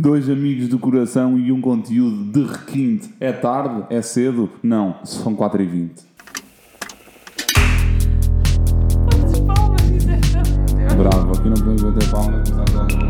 Dois amigos do coração e um conteúdo de requinte. É tarde? É cedo? Não, são 4h20. Quantas palmas fizeste? Bravo, aqui não podemos bater palmas, mas está todo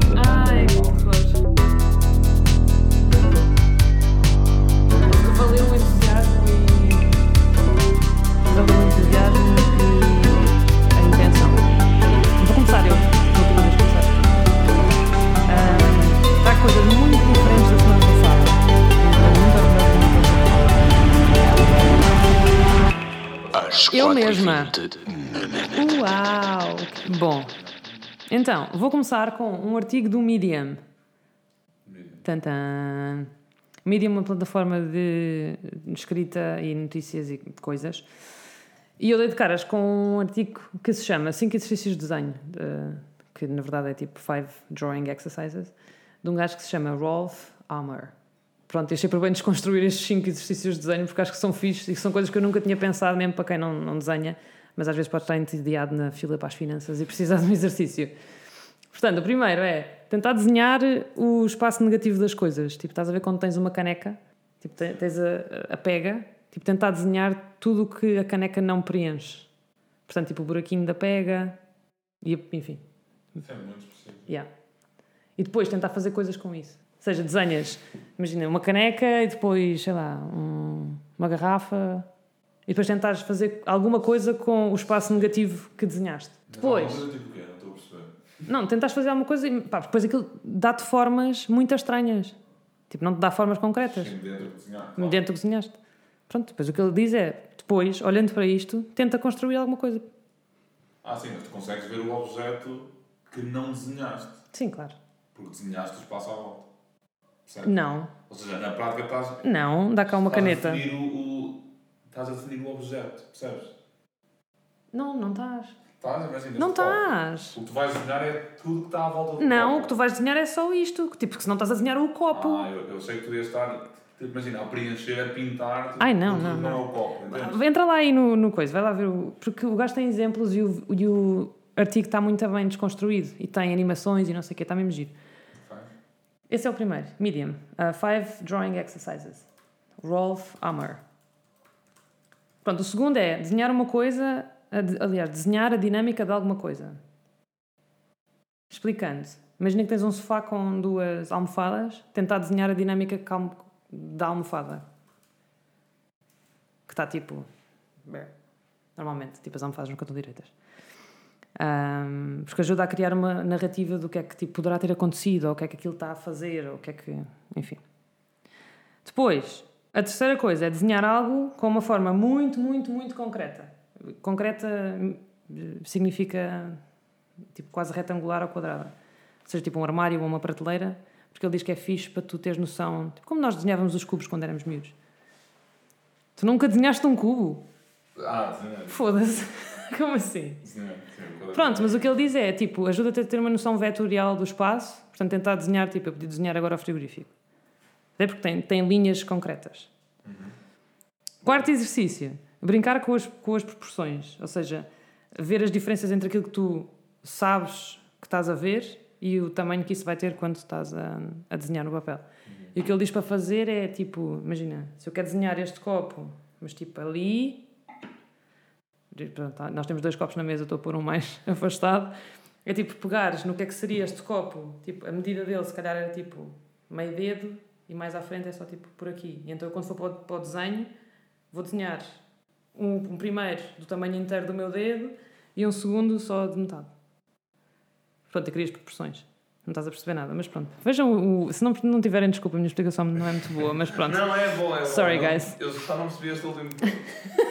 Eu 4h20 mesma. Uau! Bom, então, vou começar com um artigo do Medium. Tantan. Medium é uma plataforma de escrita e notícias e coisas. E eu dei de caras com um artigo que se chama 5 exercícios de desenho, que na verdade é tipo 5 drawing exercises, de um gajo que se chama Rolf Ammer. Pronto, eu por bem desconstruir estes 5 exercícios de desenho porque acho que são fixos e que são coisas que eu nunca tinha pensado, mesmo para quem não, não desenha, mas às vezes pode estar entediado na fila para as finanças e precisar de um exercício. Portanto, o primeiro é tentar desenhar o espaço negativo das coisas. Tipo, estás a ver quando tens uma caneca, tipo, te- tens a, a pega, tipo, tentar desenhar tudo o que a caneca não preenche. Portanto, tipo, o buraquinho da pega, e, enfim. Isso é muito específico. Yeah. E depois tentar fazer coisas com isso. Ou seja, desenhas, imagina, uma caneca e depois, sei lá, um- uma garrafa. E depois tentares fazer alguma coisa com o espaço negativo que desenhaste. Depois. Mas tipo? Não estou a perceber. Não, tentas fazer alguma coisa e pá, depois aquilo dá-te formas muito estranhas. Tipo, não te dá formas concretas. Sim, dentro de cozinhar. Dentro do que desenhaste. Pronto, depois o que ele diz é, depois, olhando para isto, tenta construir alguma coisa. Ah, sim, mas tu consegues ver o objeto que não desenhaste. Sim, claro. Porque desenhaste o espaço à volta. Percebes? Não, Ou seja, na prática estás. não, dá cá uma caneta. A o, o- estás a definir o objeto, percebes? Não, não estás. Estás, imagina. Não estás. O que tu vais desenhar é tudo que está à volta do Não, o copo. que tu vais desenhar é só isto. Tipo, que se não estás a desenhar o copo. Ah, eu, eu sei que tu ias estar. tipo, Imagina, a preencher, a pintar. Tipo, Ai, não, tudo não, que não. é o copo, entendes? Entra lá aí no, no coisa, vai lá ver o. Porque o gajo tem exemplos e o, e o artigo está muito bem desconstruído e tem animações e não sei o quê, está mesmo giro. Esse é o primeiro, Medium. Uh, five Drawing Exercises. Rolf Ammer. Pronto, o segundo é desenhar uma coisa, aliás, desenhar a dinâmica de alguma coisa. Explicando. Imagina que tens um sofá com duas almofadas, tentar desenhar a dinâmica da almofada. Que está tipo. Normalmente, tipo as almofadas nunca estão direitas. Ahm, porque ajuda a criar uma narrativa do que é que tipo, poderá ter acontecido, ou o que é que aquilo está a fazer, ou o que é que. Enfim. Depois, a terceira coisa é desenhar algo com uma forma muito, muito, muito concreta. Concreta hum, significa tipo quase retangular ou quadrada. Ou seja, tipo um armário ou uma prateleira, porque ele diz que é fixe para tu teres noção, tipo, como nós desenhávamos os cubos quando éramos miúdos. Tu nunca desenhaste um cubo? Ah. Foda-se. Como assim? Sim, quadrado. Pronto, mas o que ele diz é, tipo, ajuda-te a ter uma noção vetorial do espaço, portanto, tentar desenhar, tipo, eu podia desenhar agora o frigorífico. Até porque tem, tem linhas concretas. Quarto exercício, brincar com as, com as proporções, ou seja, ver as diferenças entre aquilo que tu sabes que estás a ver e o tamanho que isso vai ter quando estás a, a desenhar no papel. E o que ele diz para fazer é, tipo, imagina, se eu quero desenhar este copo, mas tipo ali, Pronto, tá, nós temos dois copos na mesa, estou a pôr um mais afastado. É tipo pegares no que é que seria este copo, tipo, a medida dele se calhar era tipo meio dedo e mais à frente é só tipo por aqui. E então eu, quando for para o, para o desenho, vou desenhar um, um primeiro do tamanho inteiro do meu dedo e um segundo só de metade. Pronto, eu queria as proporções. Não estás a perceber nada, mas pronto. Vejam, o, se não, não tiverem desculpa, a minha explicação não é muito boa, mas pronto. Não, é bom, é bom. Sorry, guys. Eu só não percebi este último.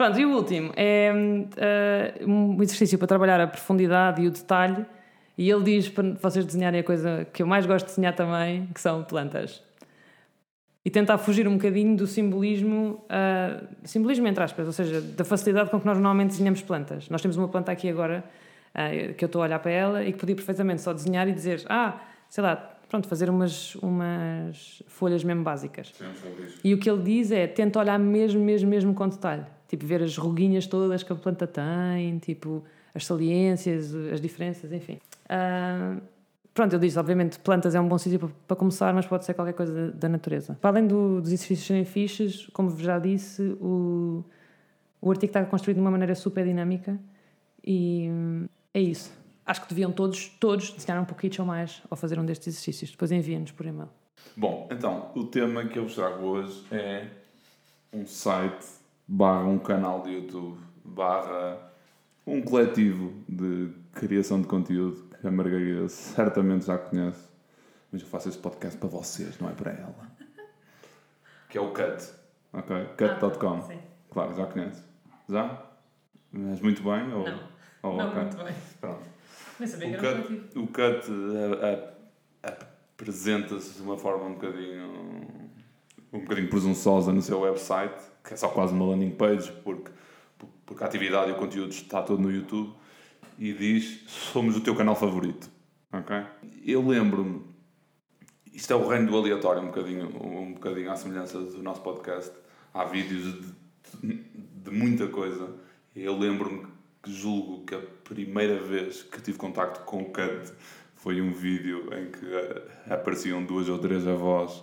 Pronto, e o último é eh, um exercício para trabalhar a profundidade e o detalhe. E ele diz para vocês desenharem a coisa que eu mais gosto de desenhar também, que são plantas. E tentar fugir um bocadinho do simbolismo, ah, simbolismo entre aspas, ou seja, da facilidade com que nós normalmente desenhamos plantas. Nós temos uma planta aqui agora, ah, que eu estou a olhar para ela e que podia perfeitamente só desenhar e dizer, ah, sei lá, pronto, fazer umas, umas folhas mesmo básicas. Sim. E o que ele diz é tenta olhar mesmo, mesmo, mesmo com detalhe. Tipo, ver as ruguinhas todas que a planta tem, tipo, as saliências, as diferenças, enfim. Ah, Pronto, eu disse, obviamente, plantas é um bom sítio para, para começar, mas pode ser qualquer coisa da, da natureza. Para além do, dos exercícios serem fixes, como já disse, o, o artigo está construído de uma maneira super dinâmica e hum, é isso. Acho que deviam todos, todos desenhar um pouquinho ou mais ao fazer um destes exercícios. Depois enviem-nos por e-mail. Bom, então, o tema que eu vos trago hoje é um site barra um canal de YouTube barra um coletivo de criação de conteúdo que a Margarida certamente já conhece. Mas eu faço este podcast para vocês, não é para ela. Que é o Cut. Ok? Cut.com. sim. Claro, já conhece. Já? Mas muito bem? Ou... Não. ou Não, ok? muito bem. Pronto. Nem sabia O que era cut, o cut apresenta-se de uma forma um bocadinho um bocadinho presunçosa no seu website, que é só quase uma landing page, porque, porque a atividade e o conteúdo está todo no YouTube, e diz, somos o teu canal favorito. Ok? Eu lembro-me, isto é o reino do aleatório, um bocadinho, um bocadinho à semelhança do nosso podcast, há vídeos de, de muita coisa, eu lembro-me julgo que a primeira vez que tive contacto com o Cut foi um vídeo em que eh, apareciam duas ou três avós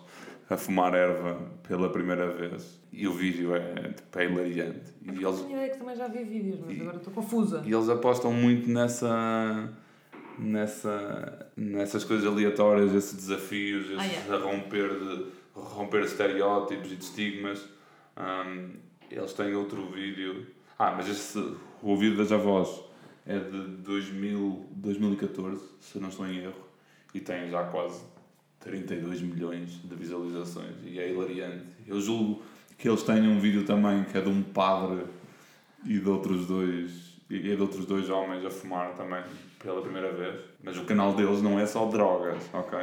a fumar erva pela primeira vez. E o vídeo é, tipo, é hilariante. E Eu eles, tinha ideia que também já vi vídeos, mas E- agora estou confusa. e eles apostam muito nessa. Nessa, nessas coisas aleatórias, esses desafios, Ah, esses yeah. a romper, de, romper estereótipos e de estigmas. Um, eles têm outro vídeo. Ah, mas esse, o vídeo das avós é de 2000, 2014, se não estou em erro, e tem já quase 32 milhões de visualizações e é hilariante. Eu julgo que eles têm um vídeo também que é de um padre e de outros dois e de outros dois homens a fumar também pela primeira vez. Mas o canal deles não é só drogas, ok?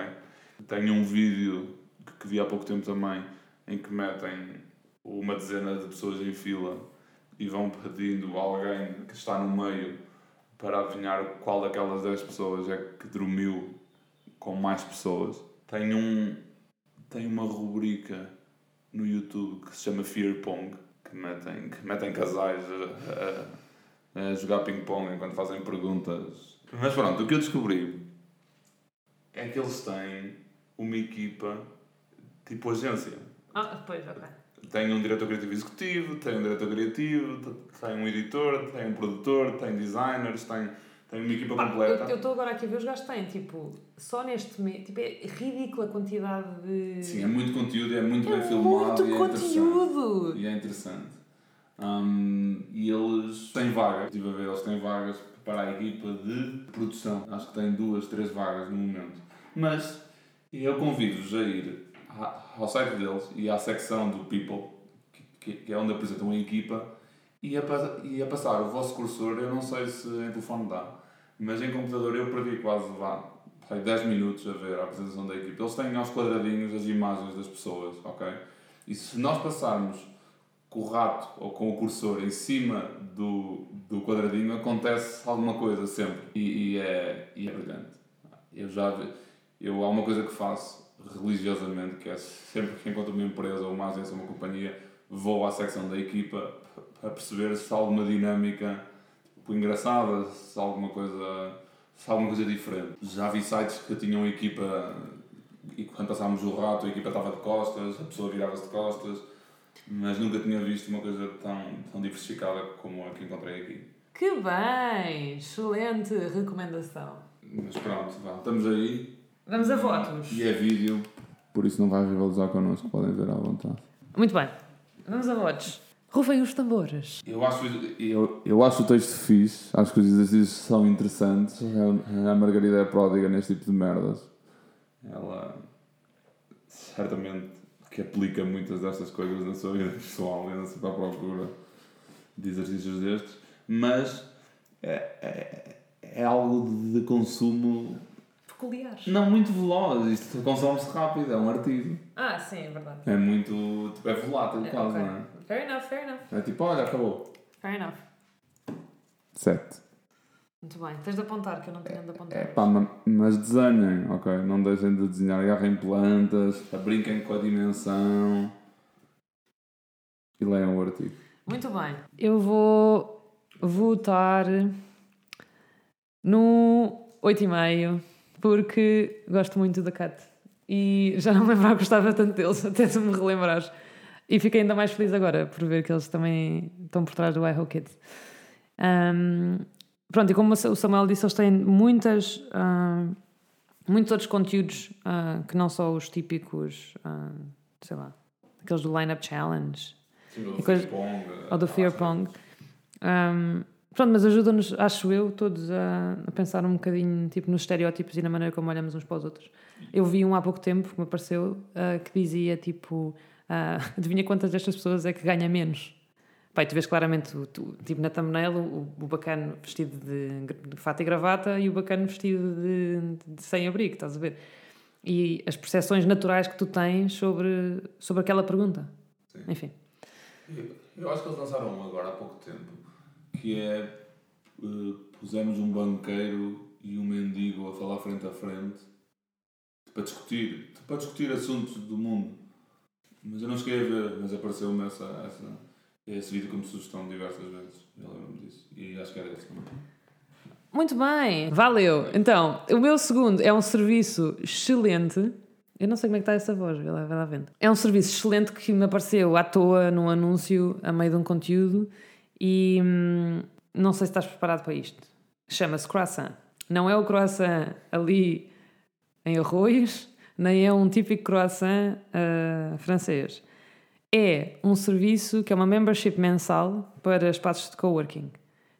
Tenho um vídeo que vi há pouco tempo também em que metem uma dezena de pessoas em fila e vão pedindo a alguém que está no meio para adivinhar qual daquelas 10 pessoas é que dormiu com mais pessoas. Tem um tem uma rubrica no YouTube que se chama Fear Pong que metem, que metem casais a, a- a jogar ping-pong enquanto fazem perguntas. Mas pronto, o que eu descobri é que eles têm uma equipa tipo agência. Ah, depois, ok. Tem um diretor criativo executivo, tem um diretor criativo, tem um editor, tem um produtor, tem designers, tem, tem uma equipa Pá, completa. eu- estou agora aqui a ver os gajos têm, tipo, só neste mês, tipo, é ridícula a quantidade de. Sim, é muito conteúdo e é muito É bem filmado muito e é conteúdo! E é interessante. Hum, e eles têm vagas, estive a ver, eles têm vagas para a equipa de produção. Acho que têm duas, três vagas no momento. Mas eu convido-vos a ir ao site deles e à secção do People, que, que é onde apresentam a equipa, e a, e a passar o vosso cursor. Eu não sei se em telefone dá, mas em computador eu perdi quase vá, sei, 10 minutos a ver a apresentação da equipa. Eles têm aos quadradinhos as imagens das pessoas, ok? E se nós passarmos com o rato ou com o cursor em cima do, do quadradinho, acontece alguma coisa sempre. E, e é, e é brilhante. Eu já eu, há uma coisa que faço religiosamente, que é sempre que encontro uma empresa ou uma agência ou uma companhia, vou à secção da equipa para perceber se há alguma dinâmica tipo, engraçada, se há alguma coisa, se alguma coisa diferente. Já vi sites que tinham equipa e quando passámos o rato a equipa estava de costas, a pessoa virava-se de costas, mas nunca tinha visto uma coisa tão, tão diversificada como a que encontrei aqui. Que bem! Excelente recomendação. Mas pronto, vá, estamos aí Vamos a votos. e é vídeo, por isso não vais rivalizar connosco, podem ver à vontade. Muito bem. Vamos a votos. Rufem os tambores. Eu acho, eu, eu acho o texto fixe, acho que os exercícios são interessantes. A a Margarida é pródiga neste tipo de merdas. Ela certamente que aplica muitas destas coisas na sua vida pessoal e na sua procura de exercícios destes, mas é, é, é algo de consumo Peculiares. não muito veloz. Isto consome-se rápido, é um artigo. Ah, sim, é verdade. É muito. Tipo, é volátil É, quase, ok. não é? Fair enough, fair enough. É tipo, olha, acabou. Fair enough. 7. Muito bem. Tens de apontar, que eu não tenho de apontar. É pá, ma- mas desenhem, ok? Não deixem de desenhar, agarrem plantas, brinquem com a dimensão e leiam o artigo. Muito bem. Eu vou votar no 8,5 porque gosto muito da Cat. E já não me lembrava que gostava tanto deles, até se me relembrares. E fiquei ainda mais feliz agora por ver que eles também estão por trás do iHo Kids. Um, pronto, e como o Samuel disse, eles têm muitas, uh, muitos outros conteúdos uh, que não só os típicos, uh, sei lá, aqueles do Lineup Challenge. Sim, ou do coisa- Fear Pong, ou do Fear Pong. Um, pronto, mas ajuda-nos, acho eu, todos a, a pensar um bocadinho tipo, nos estereótipos e na maneira como olhamos uns para os outros. Eu vi um há pouco tempo que me apareceu uh, que dizia tipo: uh, adivinha quantas destas pessoas é que ganha menos? Pai, tu vês claramente, tu, tipo na thumbnail, o, o bacana vestido de, de fato e gravata e o bacana vestido de, de sem abrigo, estás a ver? E as percepções naturais que tu tens sobre, sobre aquela pergunta. Sim. Enfim. Eu acho que eles lançaram um agora há pouco tempo, que é eh, pusemos um banqueiro e um mendigo a falar frente a frente para discutir, para discutir assuntos do mundo. Mas eu não cheguei a ver, mas apareceu-me essa, essa, esse vídeo como sugestão diversas vezes. Eu lembro-me disso. E acho que era esse também. Muito bem, valeu. Então, o meu segundo é um serviço excelente. Eu não sei como é que está essa voz, vai lá, vai lá vendo. É um serviço excelente que me apareceu à toa num anúncio a meio de um conteúdo e hum, não sei se estás preparado para isto. Chama-se Croissant. Não é o croissant ali em arroz, nem é um típico croissant ah, francês. É um serviço que é uma membership mensal para espaços de coworking.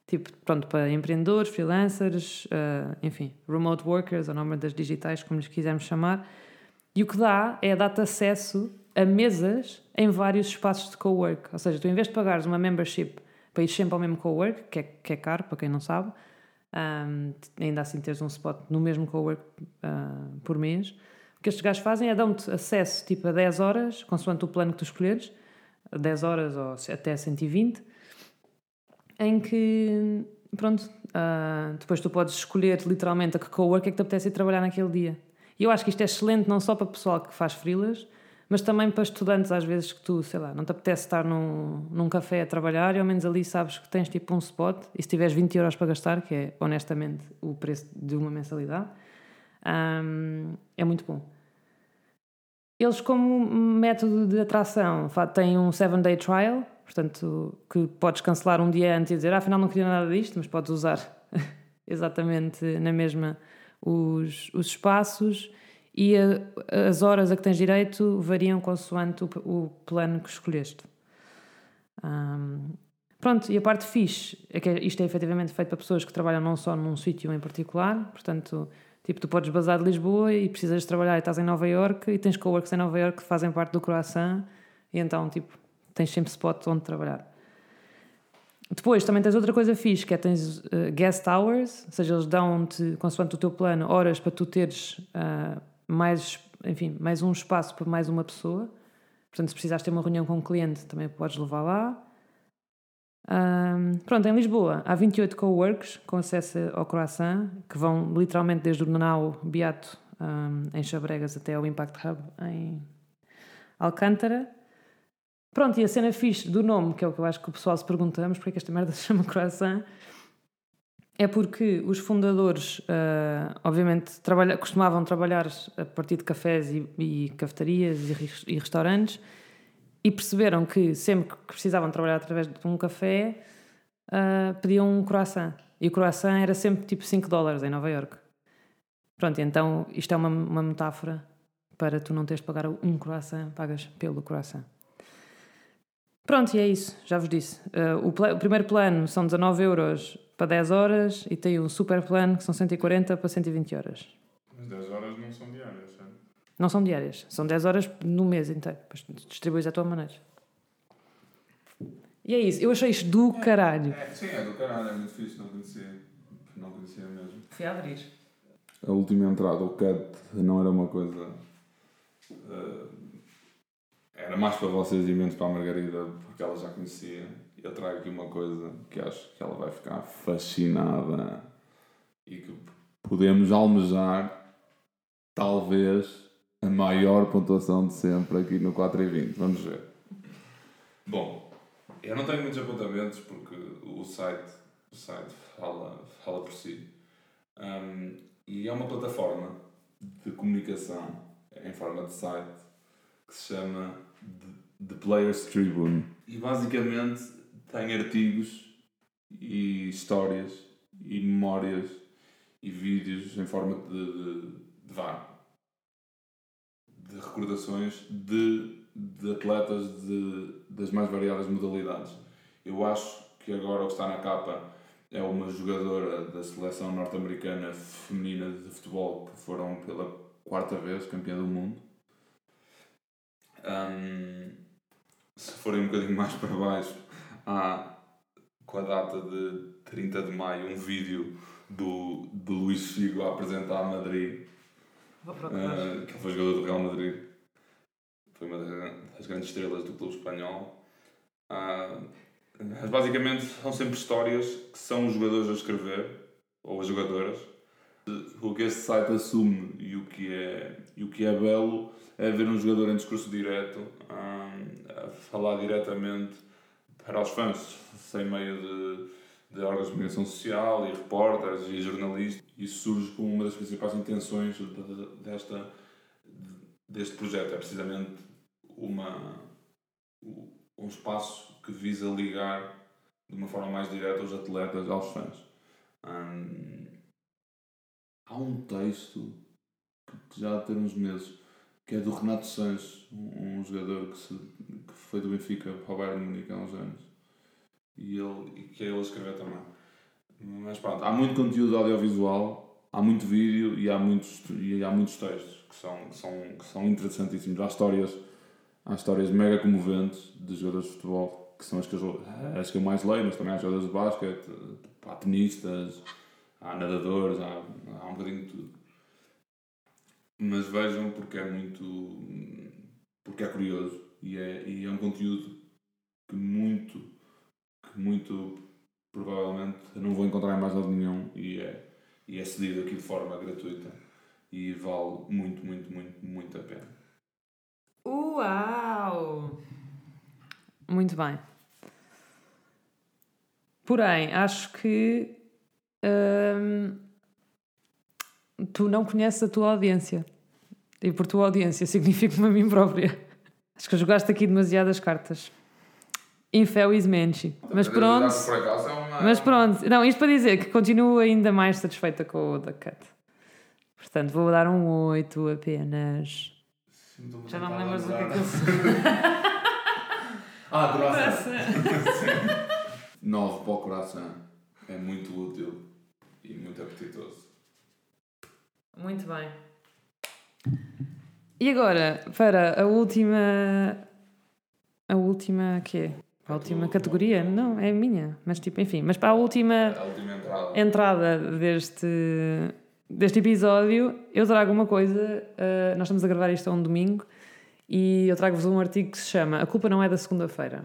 Tipo, pronto, para empreendedores, freelancers, ah, enfim, remote workers, ou nómadas digitais, como lhes quisermos chamar. E o que dá é dar-te acesso a mesas em vários espaços de cowork. Ou seja, tu em vez de pagares uma membership para ir sempre ao mesmo cowork, que é, que é caro, para quem não sabe, ahm, ainda assim teres um spot no mesmo cowork ah, por mês, o que estes gajos fazem é dar-te acesso tipo a 10 horas, consoante o plano que tu escolheres, a 10 horas ou até 120, em que, pronto, ah, depois tu podes escolher literalmente a que cowork é que te apetece ir trabalhar naquele dia. E eu acho que isto é excelente não só para pessoal que faz freelas, mas também para estudantes às vezes que tu, sei lá, não te apetece estar num, num café a trabalhar e ao menos ali sabes que tens tipo um spot e se tiveres 20 euros para gastar, que é honestamente o preço de uma mensalidade, ahm, é muito bom. Eles, como método de atração, têm um 7-day trial, portanto, que podes cancelar um dia antes e dizer, ah, afinal não queria nada disto, mas podes usar exatamente na mesma os, os espaços e a- as horas a que tens direito variam consoante o, o plano que escolheste. Ahm, pronto, e a parte fixe é que isto é efetivamente feito para pessoas que trabalham não só num sítio em particular, portanto, tipo, tu podes basar de Lisboa e precisas trabalhar e estás em Nova York e tens coworks em Nova York que fazem parte do croissant e então, tipo, tens sempre spot onde trabalhar. Depois também tens outra coisa fixe, que é tens eh, guest hours, ou seja, eles dão-te, consoante o teu plano, horas para tu teres ah, mais, enfim, mais um espaço para mais uma pessoa. Portanto, se precisares ter uma reunião com um cliente, também podes levar lá. Ahm, pronto, em Lisboa há 28 coworks com acesso ao croissant, que vão literalmente desde o Nanau Beato ahm, em Chabregas até ao Impact Hub em Alcântara. Pronto, e a cena fixe do nome, que é o que eu acho que o pessoal se pergunta, mas porque é que esta merda se chama croissant? É porque os fundadores, ah, obviamente, trabalha, costumavam trabalhar a partir de cafés e, e cafetarias e, e restaurantes e perceberam que sempre que precisavam trabalhar através de um café, ah, pediam um croissant. E o croissant era sempre tipo 5 dólares em Nova York. Pronto, então isto é uma, uma metáfora para tu não teres de pagar um croissant, pagas pelo croissant. Pronto, e é isso, já vos disse. Uh, o, o primeiro plano são 19 euros para 10 horas e tem um super plano que são 140 para 120 horas. Mas 10 horas não são diárias, certo? Não são diárias, são 10 horas no mês inteiro. Depois distribuis à tua maneira. E é isso, eu achei isto do caralho. É, sim, é do caralho, é muito fixe, não conhecia. Não conhecia mesmo. Fui a abrir. A última entrada, o cut, não era uma coisa. eh, era mais para vocês e menos para a Margarida, porque ela já conhecia. Eu trago aqui uma coisa que acho que ela vai ficar fascinada e que podemos almejar, talvez, a maior pontuação de sempre aqui no 4 e 20. Vamos ver. Bom, eu não tenho muitos apontamentos porque o site, o site fala, fala por si. Um, E é uma plataforma de comunicação em forma de site que se chama The Players Tribune. E basicamente tem artigos e histórias e memórias e vídeos em forma de, de, de, vá, de recordações de, de atletas de, das mais variadas modalidades. Eu acho que agora o que está na capa é uma jogadora da seleção norte-americana feminina de futebol que foram pela quarta vez campeã do mundo. Um, se forem um bocadinho mais para baixo, há com a data de 30 de maio um vídeo do, do Luís Figo a apresentar a Madrid. Uh, que foi jogador do Real Madrid. Foi uma das grandes estrelas do clube espanhol. Uh, basicamente são sempre histórias que são os jogadores a escrever, ou as jogadoras. O que este site assume e o que é, e o que é belo é ver um jogador em discurso direto a falar diretamente para os fãs, sem meio de, de órgãos de comunicação social e repórteres e jornalistas. Isso surge como uma das principais intenções desta, deste projeto. É precisamente uma, um espaço que visa ligar de uma forma mais direta os atletas aos fãs. Há um texto que já há de ter uns meses que é do Renato Sanches, um, jogador que, se, que foi do Benfica para o Bayern Munique há uns anos e, ele, e que ele a escrever também. Mas pronto, há muito conteúdo audiovisual, há muito vídeo e há muitos, e há muitos textos que são, que são, que são interessantíssimos. Há histórias, há histórias mega comoventes de jogadores de futebol que são as que, eu, as que eu mais leio, mas também há jogadores de basquete, há tenistas, há nadadores, há, há um bocadinho de tudo. Mas vejam porque é muito. porque é curioso e é, e é um conteúdo que muito, que muito provavelmente não vou encontrar em mais lado nenhum e é, e é cedido aqui de forma gratuita e vale muito, muito, muito, muito a pena. Uau! Muito bem. Porém, acho que hum, tu não conheces a tua audiência. E por tua audiência significa-me a mim própria. Acho que jogaste aqui demasiadas cartas. Infelizmente. Mas pronto. É mas pronto. Não, isto para dizer que continuo ainda mais satisfeita com o da Cut. Portanto, vou dar um 8 apenas. Já não me lembro do que é que eu Ah, coração. 9 para o coração. É muito útil e muito apetitoso. Muito bem. E agora, para a última. A última quê? A última categoria? Não, é minha. Mas tipo, enfim. Mas para a última, a última entrada. entrada deste, deste episódio, eu trago uma coisa. Uh, nós estamos a gravar isto a um domingo e eu trago-vos um artigo que se chama A Culpa Não É da Segunda-feira.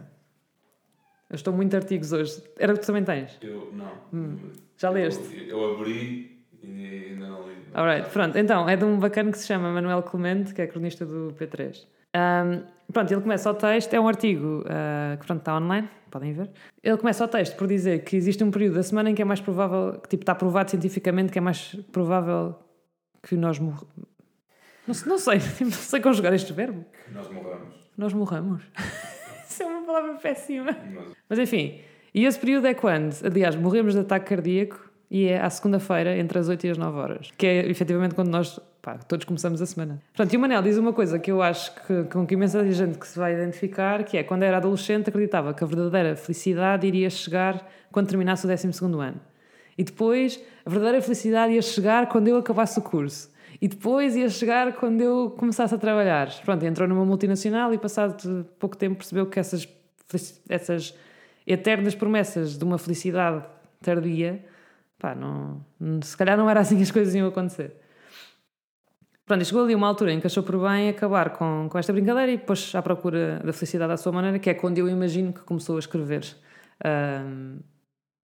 Eu estou muito artigos hoje. Era o que tu também tens? Eu não. Hum. Já leste? Eu, eu, abri e ainda não li. Alright, pronto. Então, é de um bacana que se chama Manuel Clemente, que é cronista do P3. Um, pronto, ele começa o texto, é um artigo uh, que pronto, está online, podem ver. Ele começa o texto por dizer que existe um período da semana em que é mais provável, que tipo, está provado cientificamente que é mais provável que nós morramos não, não sei, não sei conjugar este verbo. Nós morramos. Nós morramos. Palavra péssima. Mas... Mas enfim, e esse período é quando? Aliás, morremos de ataque cardíaco e é à segunda-feira, entre as 8 e as 9 horas. Que é efetivamente quando nós, pá, todos começamos a semana. Portanto, e o Manel diz uma coisa que eu acho que com que imensa gente que se vai identificar, que é quando era adolescente acreditava que a verdadeira felicidade iria chegar quando terminasse o 12 ano. E depois, a verdadeira felicidade ia chegar quando eu acabasse o curso. E depois ia chegar quando eu começasse a trabalhar. Pronto, entrou numa multinacional e passado pouco tempo percebeu que essas, essas eternas promessas de uma felicidade tardia, pá, não, se calhar não era assim as coisas iam acontecer. Pronto, chegou ali uma altura em que achou por bem acabar com, com esta brincadeira e depois à procura da felicidade à sua maneira, que é quando eu imagino que começou a escrever. Um,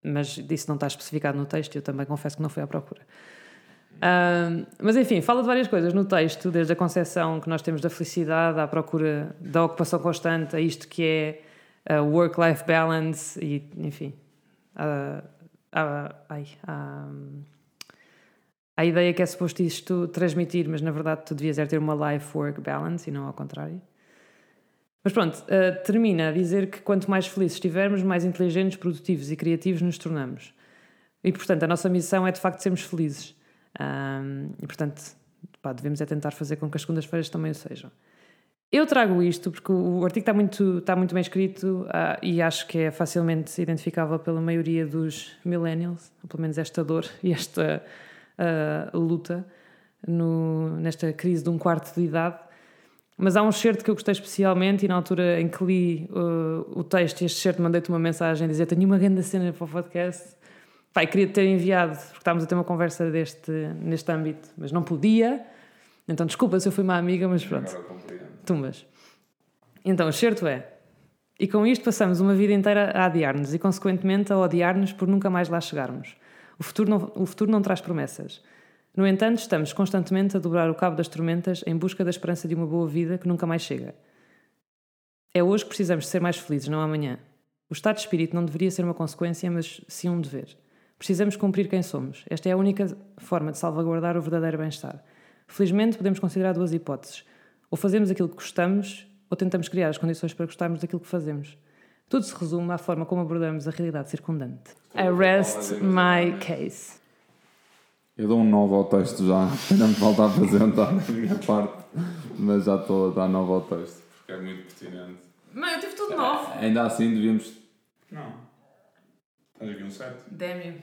mas isso não está especificado no texto e eu também confesso que não fui à procura mas enfim, fala de várias coisas no texto, desde a concepção que nós temos da felicidade, à procura da ocupação constante, a isto que é work-life balance e, enfim, a, a, a, a ideia que é suposto isto transmitir, mas na verdade tu devias é ter uma life-work balance e não ao contrário. Mas pronto, uh, termina a dizer que quanto mais felizes estivermos, mais inteligentes, produtivos e criativos nos tornamos. E portanto, a nossa missão é de facto sermos felizes. Um, e portanto, pá, devemos é tentar fazer com que as segundas-feiras também o sejam. Eu trago isto porque o artigo está muito, está muito bem escrito uh, e acho que é facilmente identificável pela maioria dos millennials, pelo menos esta dor e esta uh, luta no, nesta crise de um quarto de idade. Mas há um certo que eu gostei especialmente e na altura em que li uh, o texto e este certo mandei-te uma mensagem a dizer tenho uma grande cena para o podcast. Pai, queria ter enviado, porque estávamos a ter uma conversa deste, neste âmbito, mas não podia. Então desculpa se eu fui uma amiga, mas pronto. Tumbas. Então, o certo é. E com isto passamos uma vida inteira a adiar-nos e, consequentemente, a odiar-nos por nunca mais lá chegarmos. O futuro, não, o futuro não traz promessas. No entanto, estamos constantemente a dobrar o cabo das tormentas em busca da esperança de uma boa vida que nunca mais chega. É hoje que precisamos ser mais felizes, não amanhã. O estado de espírito não deveria ser uma consequência, mas sim um dever. Precisamos cumprir quem somos. Esta é a única forma de salvaguardar o verdadeiro bem-estar. Felizmente, podemos considerar duas hipóteses. Ou fazemos aquilo que gostamos, ou tentamos criar as condições para gostarmos daquilo que fazemos. Tudo se resume à forma como abordamos a realidade circundante. I rest my case. Eu dou um novo ao texto já, ainda me falta apresentar a minha parte, mas já estou a dar novo ao texto, porque é muito pertinente. Mas eu tive tudo novo. Ainda assim devíamos. Não. Tens aqui um certo. Démio.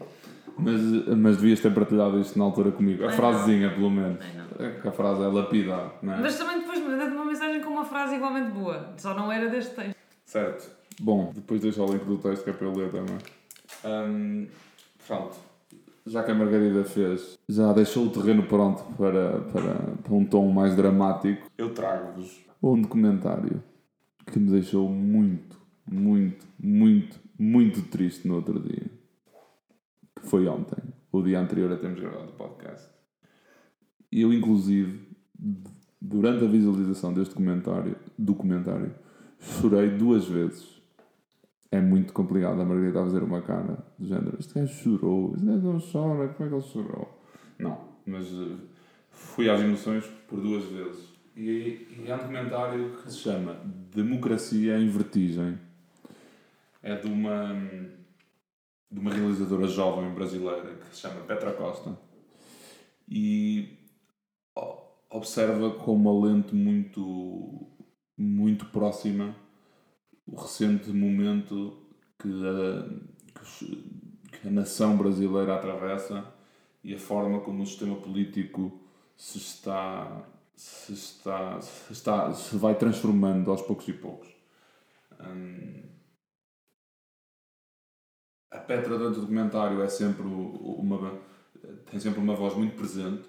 Mas, mas devias ter partilhado isto na altura comigo. A Ai, frasezinha, pelo menos. Ai, não. É que a frase é lapidar, não é? Mas também depois me uma mensagem com uma frase igualmente boa. Só não era deste texto. Certo. Bom, depois deixa o link do texto que é para eu ler também. Hum, pronto. Já que a Margarida fez, já deixou o terreno pronto para, para, para um tom mais dramático, eu trago-vos um documentário que me deixou muito, muito, muito, muito triste no outro dia. Que foi ontem, o dia anterior a termos gravado o podcast. Eu, inclusive, durante a visualização deste documentário, documentário chorei duas vezes é muito complicado a Margarida a fazer uma cara do género. Este gajo chorou, este gajo não chora, como é que ele chorou? Não, mas uh, fui às emoções por duas vezes. E, e há um documentário que se chama Democracia em Vertigem. É de uma, de uma realizadora jovem brasileira que se chama Petra Costa. E observa com uma lente muito, muito próxima o recente momento que a, que a nação brasileira atravessa e a forma como o sistema político se está se está se, está, se vai transformando aos poucos e poucos. Hum, a Petra durante o documentário é sempre uma tem sempre uma voz muito presente.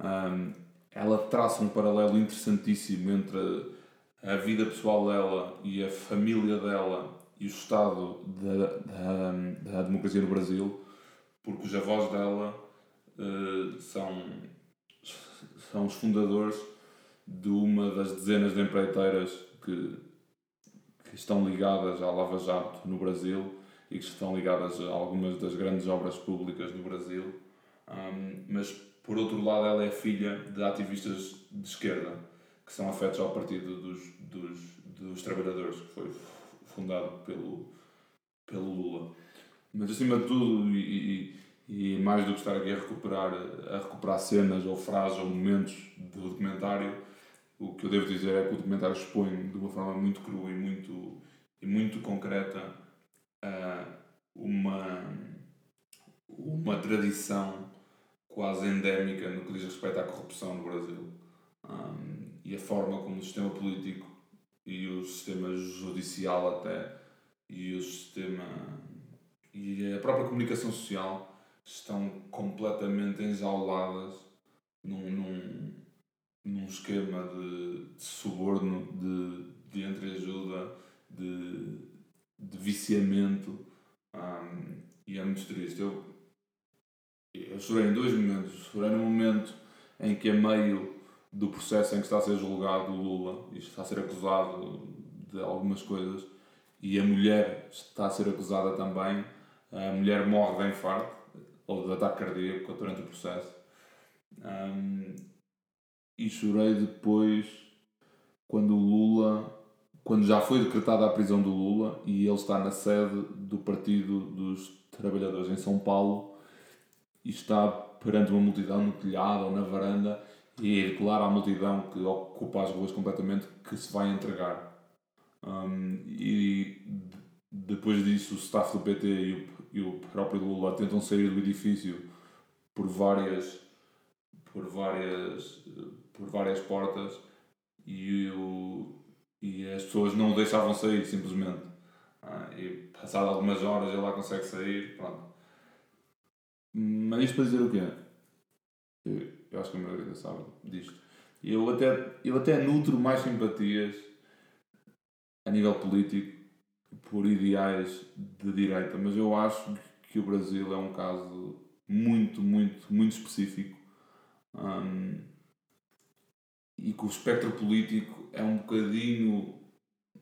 Hum, ela traça um paralelo interessantíssimo entre a vida pessoal dela e a família dela e o estado da, da, da democracia no Brasil, porque os avós dela uh, são, são os fundadores de uma das dezenas de empreiteiras que, que estão ligadas à Lava Jato no Brasil e que estão ligadas a algumas das grandes obras públicas no Brasil. Um, mas, por outro lado, ela é filha de ativistas de esquerda que são afetos ao Partido dos, dos, dos Trabalhadores, que foi fundado pelo, pelo Lula. Mas acima de tudo, e, e, e, mais do que estar aqui a recuperar, a recuperar cenas ou frases ou momentos do documentário, o que eu devo dizer é que o documentário expõe de uma forma muito crua e muito, e muito concreta uh, uma, uma tradição quase endémica no que diz respeito à corrupção no Brasil. Um, e a forma como o sistema político e o sistema judicial até e o sistema e a própria comunicação social estão completamente enjauladas num, num, num esquema de, de suborno, de, de entreajuda, de, de viciamento um, e é muito triste. Eu, eu chorei em dois momentos. Chorei no momento em que a meio do processo em que está a ser julgado o Lula e está a ser acusado de algumas coisas e a mulher está a ser acusada também. A mulher morre de infarto ou de ataque cardíaco durante o processo. Um, e chorei depois quando o Lula, quando já foi decretada a prisão do Lula e ele está na sede do Partido dos Trabalhadores em São Paulo e está perante uma multidão no telhado ou na varanda e é claro à multidão que ocupa as ruas completamente que se vai entregar. Um, e depois disso o staff do PT e o, e o próprio Lula tentam sair do edifício por várias por várias por várias portas e, o, as pessoas não o deixavam sair simplesmente. Ah, e passado algumas horas ele lá consegue sair pronto. Mas isto para dizer o quê? Eu, acho que a maioria sabe disto. Eu até, eu até nutro mais simpatias a nível político por ideais de direita, mas eu acho que o Brasil é um caso muito, muito, muito específico um, e que o espectro político é um bocadinho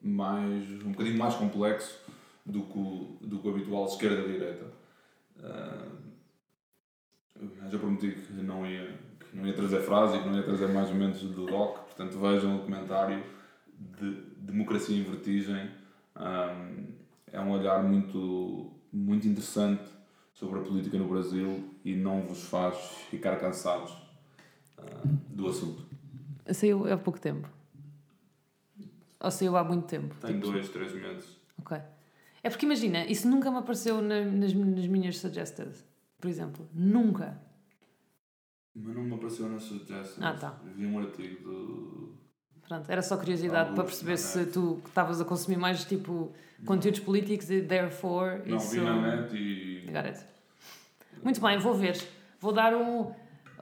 mais, um bocadinho mais complexo do que o, do que o habitual esquerda-direita. Uh, já prometi que não, ia, que não ia trazer frase e que não ia trazer mais ou menos do DOC, portanto vejam o documentário de Democracia em Vertigem. Um, é um olhar muito, muito interessante sobre a política no Brasil e não vos faz ficar cansados uh, do assunto. Saiu há pouco tempo? Ou saiu há muito tempo? Tem tipo... dois, três meses. Ok. É porque imagina, isso nunca me apareceu na, nas, nas minhas suggested, por exemplo. Nunca. Mas não me apareceu nas suggested. Ah, tá. Vi um artigo do Pronto, era só curiosidade para perceber se tu estavas a consumir mais tipo conteúdos políticos e therefore não, isso. vi na net e. Got it. Muito bem, vou ver. Vou dar um.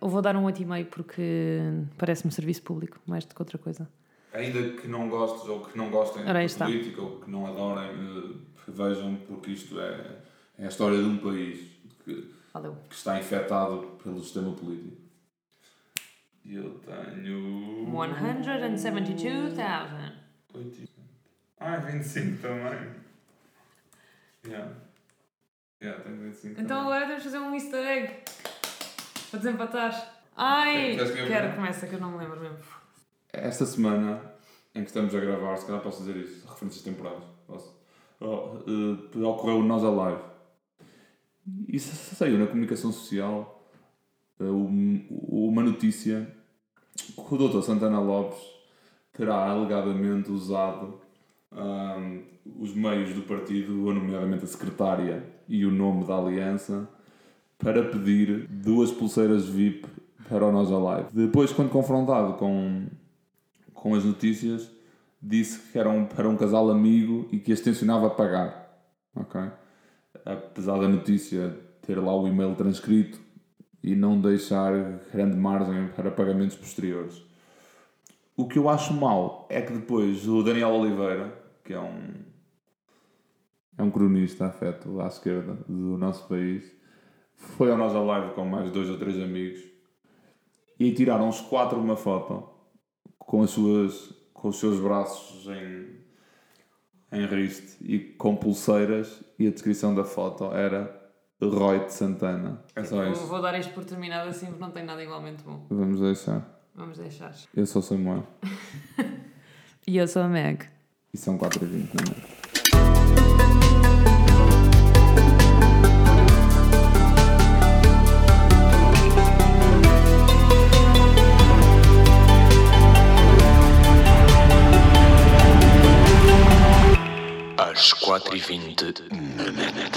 Vou dar um 8,5 porque parece-me serviço público, mais do que outra coisa. Ainda que não gostes ou que não gostem de política ou que não adorem, eh, vejam porque isto é, é a história de um país que, que está infectado pelo sistema político. Eu tenho. 172,000. Ah, 25 também. Yeah. Yeah, tenho 25 Então também. agora temos de fazer um easter egg para desempatar. Ai, Queres que eu quero, começa que eu não me lembro mesmo. Esta semana em que estamos a gravar, se calhar posso dizer isso, referências temporais. Posso? Oh, uh, ocorreu o Nós Alive. Isso saiu na comunicação social uh, uma notícia que o Dr. Santana Lopes terá alegadamente usado um, os meios do partido, nomeadamente a secretária e o nome da aliança, para pedir duas pulseiras VIP para o Nós Alive. Depois, quando confrontado com, com as notícias, disse que era um, para um casal amigo e que as tencionava pagar. Ok? Apesar da notícia ter lá o e-mail transcrito, e não deixar grande margem para pagamentos posteriores. O que eu acho mal é que depois o Daniel Oliveira, que é um, é um cronista afeto à esquerda do nosso país, foi ao nossa live com mais dois ou três amigos e tiraram os quatro uma foto com, as suas, com os seus braços em, em riste e com pulseiras e a descrição da foto era Roy de Santana. É só isso. Vou dar isto por terminado assim porque não tem nada igualmente bom. Vamos deixar. Vamos deixar. Eu sou Samuel. e eu sou a Meg. E são 4 h 20 na noite. Às 4h20 na net.